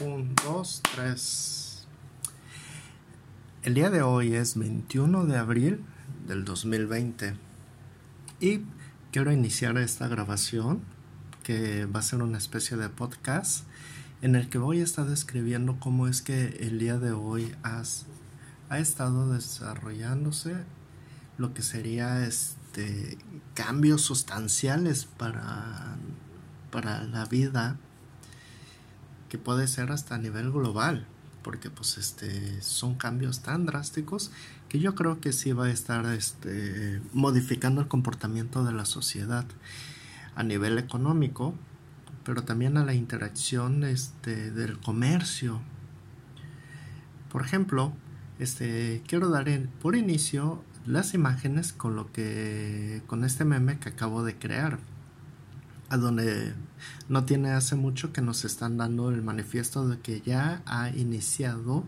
1, 2, 3. El día de hoy es 21 de abril del 2020 y quiero iniciar esta grabación que va a ser una especie de podcast en el que voy a estar describiendo cómo es que el día de hoy ha estado desarrollándose lo que sería este cambios sustanciales para, para la vida que puede ser hasta a nivel global, porque pues este son cambios tan drásticos que yo creo que sí va a estar este, modificando el comportamiento de la sociedad a nivel económico, pero también a la interacción este, del comercio. Por ejemplo, este, quiero dar por inicio las imágenes con lo que con este meme que acabo de crear a donde no tiene hace mucho que nos están dando el manifiesto de que ya ha iniciado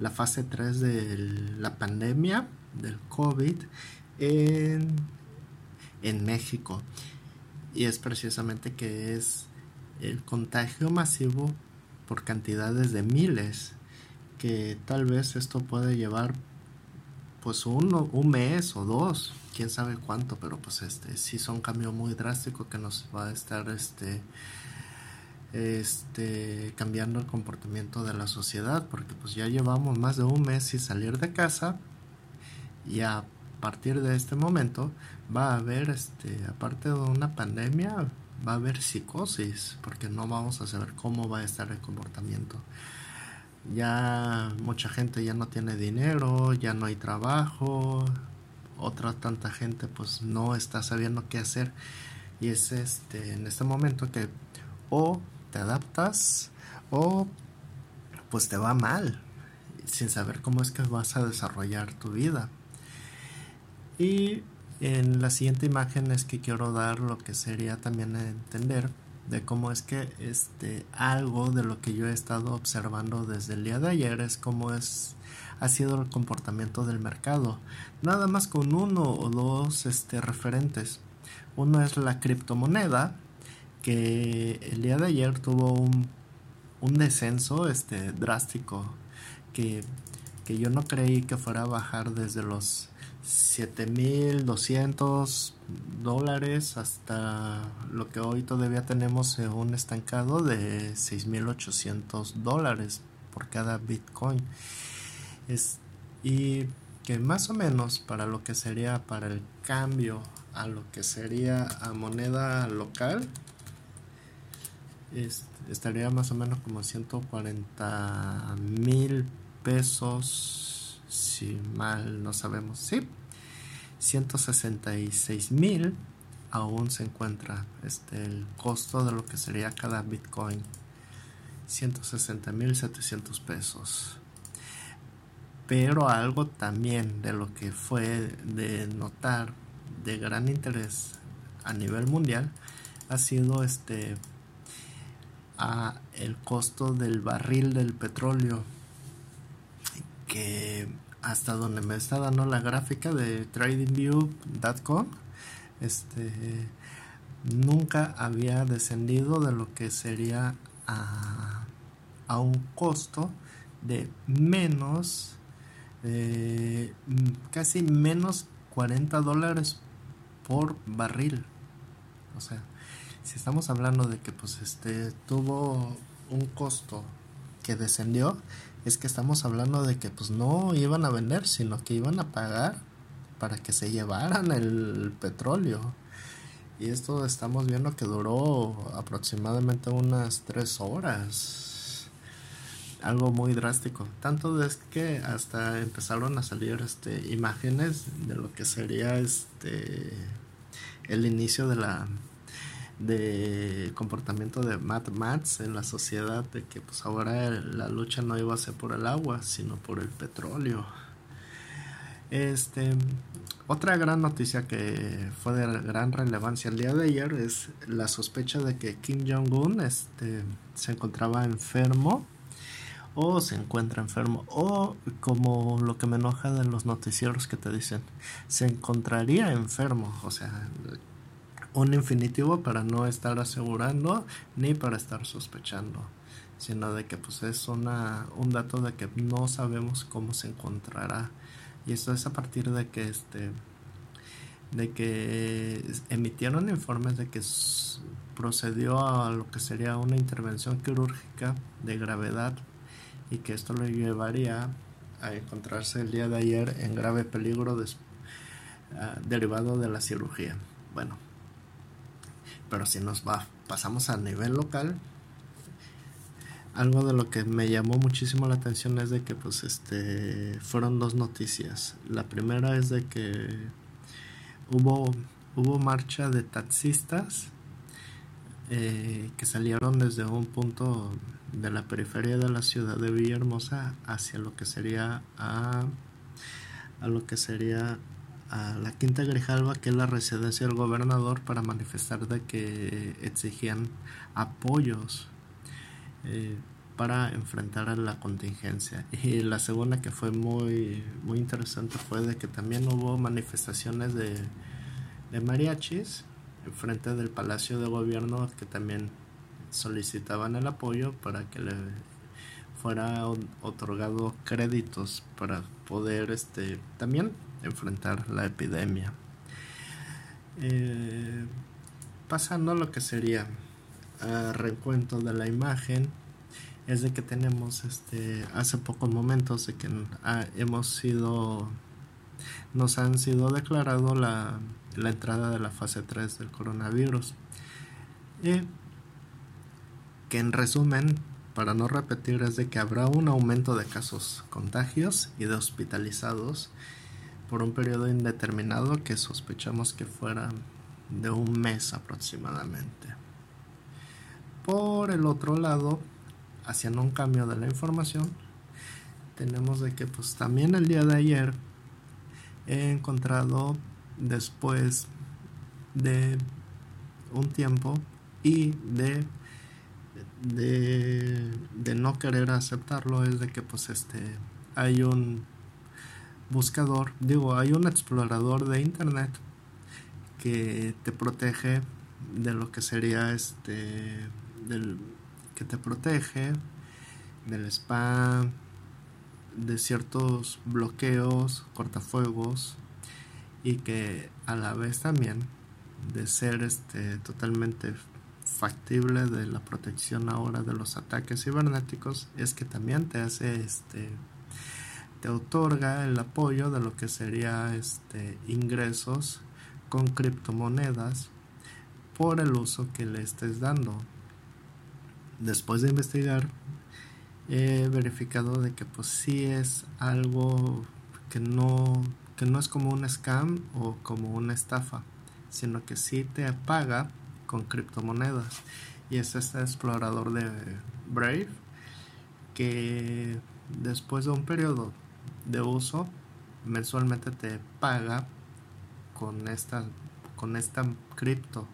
la fase 3 de la pandemia del COVID en, en México. Y es precisamente que es el contagio masivo por cantidades de miles, que tal vez esto puede llevar pues uno, un mes o dos quién sabe cuánto, pero pues este sí son cambios muy drásticos que nos va a estar este este cambiando el comportamiento de la sociedad, porque pues ya llevamos más de un mes sin salir de casa y a partir de este momento va a haber este aparte de una pandemia va a haber psicosis, porque no vamos a saber cómo va a estar el comportamiento ya mucha gente ya no tiene dinero, ya no hay trabajo, otra tanta gente pues no está sabiendo qué hacer. Y es este en este momento que o te adaptas o pues te va mal sin saber cómo es que vas a desarrollar tu vida. Y en la siguiente imagen es que quiero dar lo que sería también entender de cómo es que este algo de lo que yo he estado observando desde el día de ayer es cómo es ha sido el comportamiento del mercado. Nada más con uno o dos este, referentes. Uno es la criptomoneda, que el día de ayer tuvo un, un descenso este, drástico, que, que yo no creí que fuera a bajar desde los 7200 dólares hasta lo que hoy todavía tenemos un estancado de 6800 dólares por cada bitcoin. Es, y que más o menos para lo que sería para el cambio a lo que sería a moneda local estaría más o menos como 140 mil pesos si mal no sabemos sí 166 mil aún se encuentra este el costo de lo que sería cada bitcoin 160 mil 700 pesos. Pero algo también de lo que fue de notar de gran interés a nivel mundial ha sido este a el costo del barril del petróleo que hasta donde me está dando la gráfica de tradingview.com este nunca había descendido de lo que sería a, a un costo de menos eh, casi menos 40 dólares por barril. O sea, si estamos hablando de que pues este tuvo un costo que descendió, es que estamos hablando de que pues no iban a vender, sino que iban a pagar para que se llevaran el petróleo. Y esto estamos viendo que duró aproximadamente unas 3 horas algo muy drástico. Tanto es que hasta empezaron a salir este, imágenes de lo que sería este el inicio de la de comportamiento de Mad Max en la sociedad de que pues ahora la lucha no iba a ser por el agua sino por el petróleo. Este otra gran noticia que fue de gran relevancia el día de ayer es la sospecha de que Kim Jong Un este se encontraba enfermo o se encuentra enfermo o como lo que me enoja de los noticieros que te dicen se encontraría enfermo o sea un infinitivo para no estar asegurando ni para estar sospechando sino de que pues es una, un dato de que no sabemos cómo se encontrará. Y esto es a partir de que este de que emitieron informes de que procedió a lo que sería una intervención quirúrgica de gravedad y que esto lo llevaría a encontrarse el día de ayer en grave peligro ah, derivado de la cirugía. Bueno, pero si nos va, pasamos a nivel local, algo de lo que me llamó muchísimo la atención es de que pues este fueron dos noticias. La primera es de que hubo hubo marcha de taxistas eh, que salieron desde un punto de la periferia de la ciudad de Villahermosa hacia lo que sería a, a lo que sería a la Quinta Grijalva, que es la residencia del gobernador, para manifestar de que exigían apoyos eh, para enfrentar a la contingencia. Y la segunda que fue muy, muy interesante fue de que también hubo manifestaciones de, de mariachis frente del Palacio de Gobierno que también solicitaban el apoyo para que le fuera otorgado créditos para poder este también enfrentar la epidemia. Eh, pasando a lo que sería a recuento de la imagen es de que tenemos este hace pocos momentos de que hemos sido nos han sido declarado la, la entrada de la fase 3 del coronavirus y que en resumen para no repetir es de que habrá un aumento de casos contagios y de hospitalizados por un periodo indeterminado que sospechamos que fuera de un mes aproximadamente. Por el otro lado, haciendo un cambio de la información, tenemos de que pues también el día de ayer he encontrado después de un tiempo y de de, de no querer aceptarlo es de que pues este hay un buscador, digo, hay un explorador de internet que te protege de lo que sería este del que te protege del spam, de ciertos bloqueos, cortafuegos y que a la vez también de ser este totalmente factible de la protección ahora de los ataques cibernéticos es que también te hace este te otorga el apoyo de lo que sería este ingresos con criptomonedas por el uso que le estés dando después de investigar he verificado de que pues sí es algo que no que no es como un scam o como una estafa sino que sí te paga con criptomonedas. Y es este explorador de Brave que después de un periodo de uso mensualmente te paga con esta con esta cripto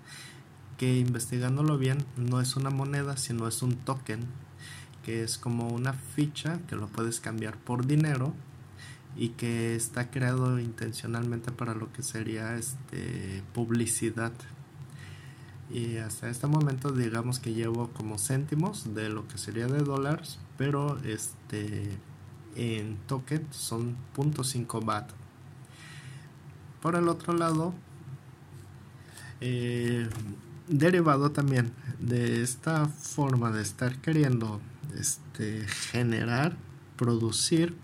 que investigándolo bien no es una moneda sino es un token que es como una ficha que lo puedes cambiar por dinero y que está creado intencionalmente para lo que sería este publicidad. Y hasta este momento digamos que llevo como céntimos de lo que sería de dólares pero este en token son 0.5 bat por el otro lado eh, derivado también de esta forma de estar queriendo este, generar producir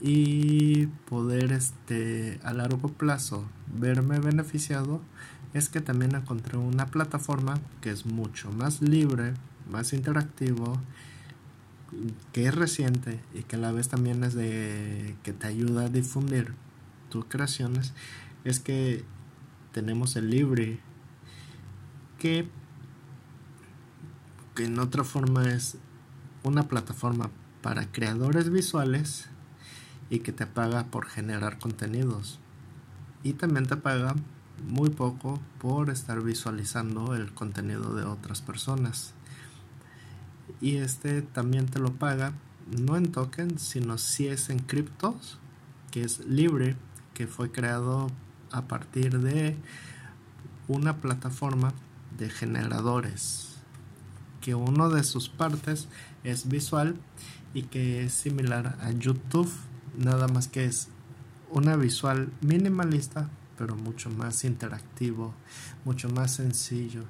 y poder este a largo plazo verme beneficiado es que también encontré una plataforma que es mucho más libre, más interactivo, que es reciente y que a la vez también es de que te ayuda a difundir tus creaciones, es que tenemos el libre que, que en otra forma es una plataforma para creadores visuales y que te paga por generar contenidos y también te paga muy poco por estar visualizando el contenido de otras personas. Y este también te lo paga no en tokens, sino si es en criptos, que es libre, que fue creado a partir de una plataforma de generadores que uno de sus partes es visual y que es similar a YouTube, nada más que es una visual minimalista, pero mucho más interactivo, mucho más sencillo.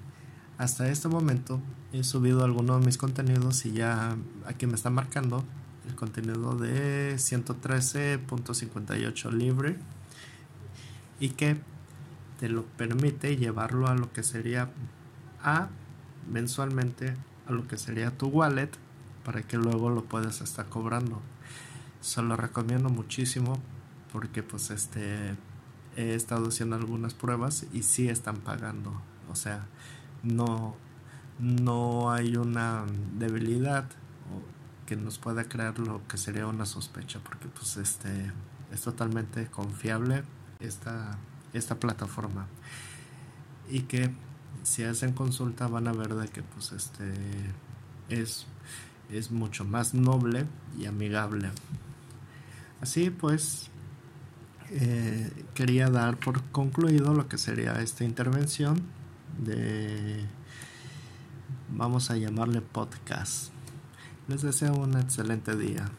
Hasta este momento he subido algunos de mis contenidos y ya aquí me está marcando el contenido de 113.58 libre y que te lo permite llevarlo a lo que sería a mensualmente a lo que sería tu wallet para que luego lo puedas estar cobrando. Se lo recomiendo muchísimo porque pues este he estado haciendo algunas pruebas y sí están pagando. O sea, no, no hay una debilidad que nos pueda crear lo que sería una sospecha porque pues este es totalmente confiable esta, esta plataforma. Y que si hacen consulta van a ver de que pues este es, es mucho más noble y amigable. Así pues eh, quería dar por concluido lo que sería esta intervención de vamos a llamarle podcast. Les deseo un excelente día